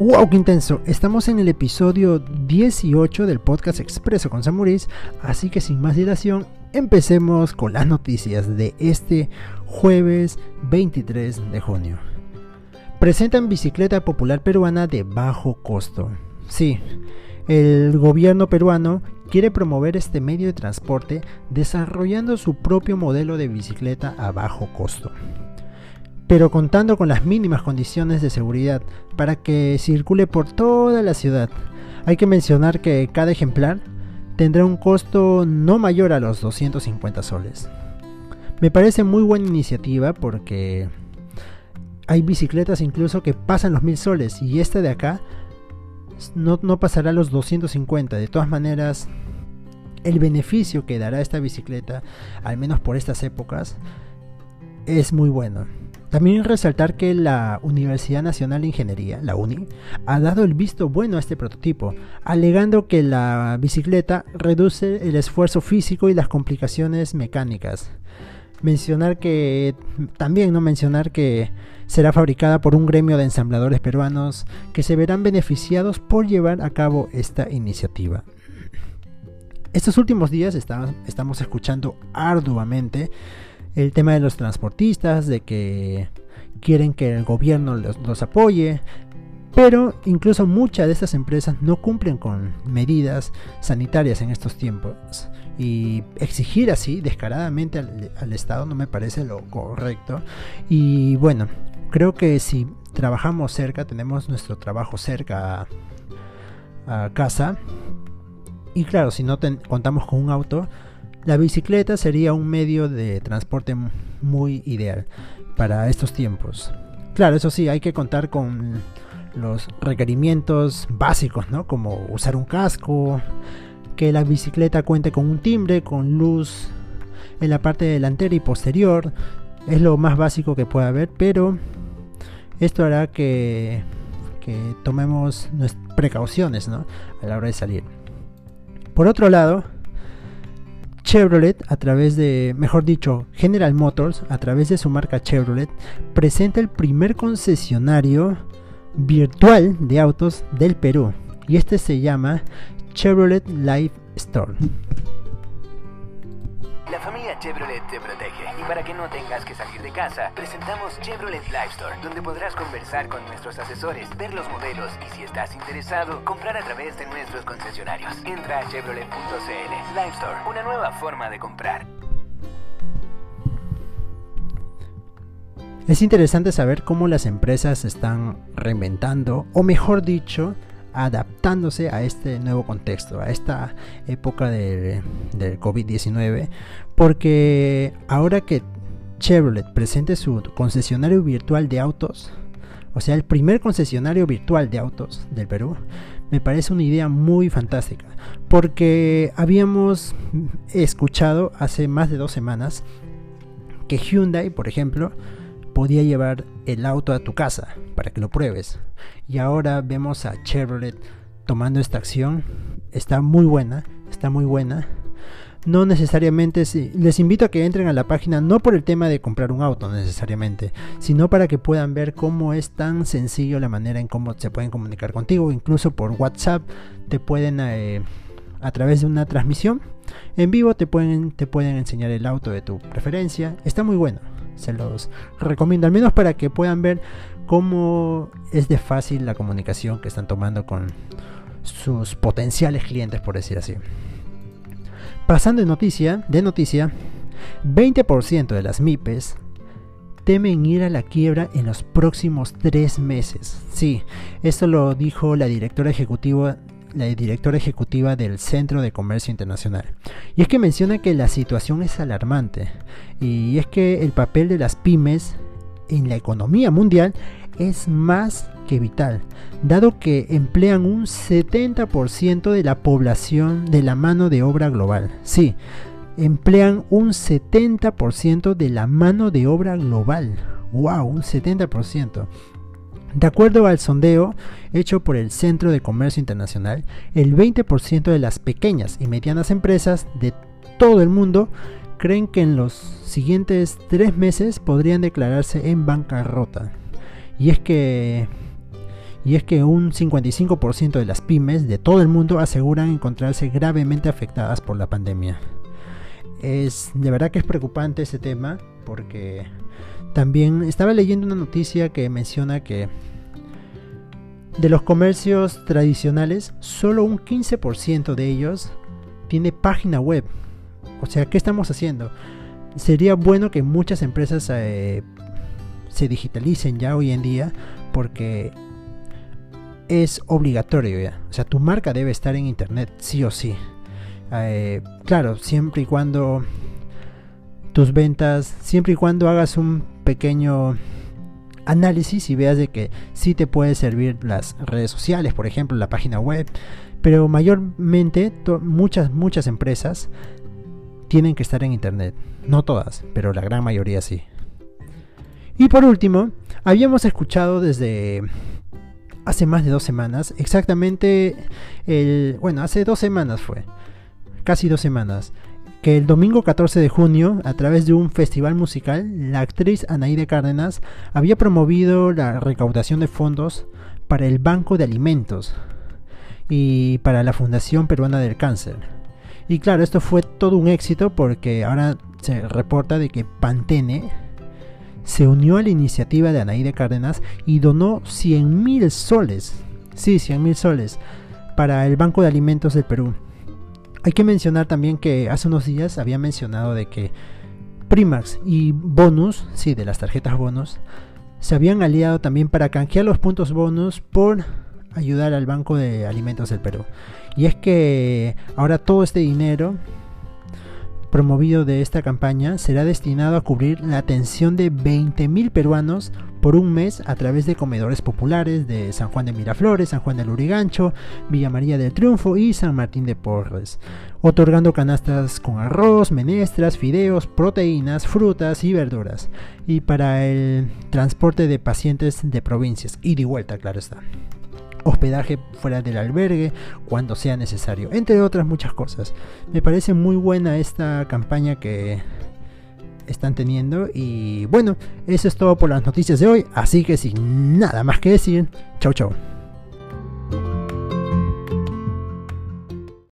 ¡Wow, qué intenso! Estamos en el episodio 18 del podcast Expreso con Samuris, así que sin más dilación, empecemos con las noticias de este jueves 23 de junio. Presentan bicicleta popular peruana de bajo costo. Sí, el gobierno peruano quiere promover este medio de transporte desarrollando su propio modelo de bicicleta a bajo costo pero contando con las mínimas condiciones de seguridad para que circule por toda la ciudad. Hay que mencionar que cada ejemplar tendrá un costo no mayor a los 250 soles. Me parece muy buena iniciativa porque hay bicicletas incluso que pasan los 1000 soles y esta de acá no, no pasará los 250. De todas maneras, el beneficio que dará esta bicicleta, al menos por estas épocas, es muy bueno. También resaltar que la Universidad Nacional de Ingeniería, la UNI, ha dado el visto bueno a este prototipo, alegando que la bicicleta reduce el esfuerzo físico y las complicaciones mecánicas. Mencionar que también no mencionar que será fabricada por un gremio de ensambladores peruanos que se verán beneficiados por llevar a cabo esta iniciativa. Estos últimos días estamos escuchando arduamente el tema de los transportistas, de que quieren que el gobierno los, apoye, pero incluso muchas de estas empresas no cumplen con medidas sanitarias en estos tiempos. Y exigir así descaradamente al, Estado no me parece lo correcto. Y bueno, creo que si trabajamos cerca, tenemos nuestro trabajo cerca a, casa. Y claro, si no contamos con un auto, la bicicleta sería un medio de transporte muy ideal para estos tiempos. Claro, eso sí, hay que contar con los requerimientos básicos, ¿no? Como usar un casco, que la bicicleta cuente con un timbre, con luz en la parte delantera y posterior. Es lo más básico que puede haber, pero esto hará que, que tomemos precauciones ¿no? a la hora de salir. Por otro lado, Chevrolet, a través de, mejor dicho, General Motors, a través de su marca Chevrolet, presenta el primer concesionario virtual de autos del Perú. Y este se llama Chevrolet Live Store. Chevrolet te protege y para que no tengas que salir de casa, presentamos Chevrolet Live Store, donde podrás conversar con nuestros asesores, ver los modelos y si estás interesado, comprar a través de nuestros concesionarios. Entra a chevrolet.cl. Live Store, una nueva forma de comprar. Es interesante saber cómo las empresas están reinventando, o mejor dicho, adaptándose a este nuevo contexto, a esta época del, COVID-19, porque ahora que Chevrolet presente su concesionario virtual de autos, o sea, el primer concesionario virtual de autos del Perú, me parece una idea muy fantástica, porque habíamos escuchado hace más de dos semanas que Hyundai, por ejemplo, podía llevar el auto a tu casa para que lo pruebes. Y ahora vemos a Chevrolet tomando esta acción. Está muy buena, está muy buena. No necesariamente, les invito a que entren a la página no por el tema de comprar un auto necesariamente, sino para que puedan ver cómo es tan sencillo la manera en cómo se pueden comunicar contigo, incluso por WhatsApp te pueden eh, a través de una transmisión en vivo te pueden, te pueden enseñar el auto de tu preferencia. Está muy bueno se los recomiendo, al menos para que puedan ver cómo es de fácil la comunicación que están tomando con sus potenciales clientes, por decir así. Pasando de noticia, de noticia, 20% de las MIPES temen ir a la quiebra en los próximos tres meses. Sí, esto lo dijo la directora ejecutiva la directora ejecutiva del Centro de Comercio Internacional. Y es que menciona que la situación es alarmante y es que el papel de las pymes en la economía mundial es más que vital, dado que emplean un 70% de la población de la mano de obra global. Sí, emplean un 70% de la mano de obra global. ¡Wow! Un 70%. De acuerdo al sondeo hecho por el Centro de Comercio Internacional, el 20% de las pequeñas y medianas empresas de todo el mundo creen que en los siguientes tres meses podrían declararse en bancarrota. Y es que y es que un 55% de las pymes de todo el mundo aseguran encontrarse gravemente afectadas por la pandemia. Es de verdad que es preocupante este tema porque también estaba leyendo una noticia que menciona que de los comercios tradicionales, solo un 15% de ellos tiene página web. O sea, ¿qué estamos haciendo? Sería bueno que muchas empresas eh, se digitalicen ya hoy en día porque es obligatorio ya. O sea, tu marca debe estar en internet sí o sí. Eh, claro, siempre y cuando tus ventas, siempre y cuando hagas un pequeño análisis y veas de que sí te puede servir las redes sociales, por ejemplo, la página web, pero mayormente muchas muchas empresas tienen que estar en internet, no todas, pero la gran mayoría sí. Y por último, habíamos escuchado desde hace más de dos semanas, exactamente el, bueno, hace dos semanas fue, casi dos semanas, que el domingo 14 de junio, a través de un festival musical, la actriz Anaíde Cárdenas había promovido la recaudación de fondos para el Banco de Alimentos y para la Fundación Peruana del Cáncer. Y claro, esto fue todo un éxito porque ahora se reporta de que Pantene se unió a la iniciativa de Anaíde Cárdenas y donó 100 mil soles, sí, 100 mil soles, para el Banco de Alimentos del Perú. Hay que mencionar también que hace unos días había mencionado de que Primax y Bonus, sí, de las tarjetas bonus, se habían aliado también para canjear los puntos bonus por ayudar al Banco de Alimentos del Perú. Y es que ahora todo este dinero promovido de esta campaña será destinado a cubrir la atención de 20.000 peruanos por un mes a través de comedores populares de San Juan de Miraflores, San Juan del Lurigancho, Villa María del Triunfo y San Martín de Porres, otorgando canastas con arroz, menestras, fideos, proteínas, frutas y verduras, y para el transporte de pacientes de provincias, y de vuelta, claro está hospedaje fuera del albergue cuando sea necesario, entre otras muchas cosas. Me parece muy buena esta campaña que están teniendo y bueno, eso es todo por las noticias de hoy, así que sin nada más que decir, chau chau.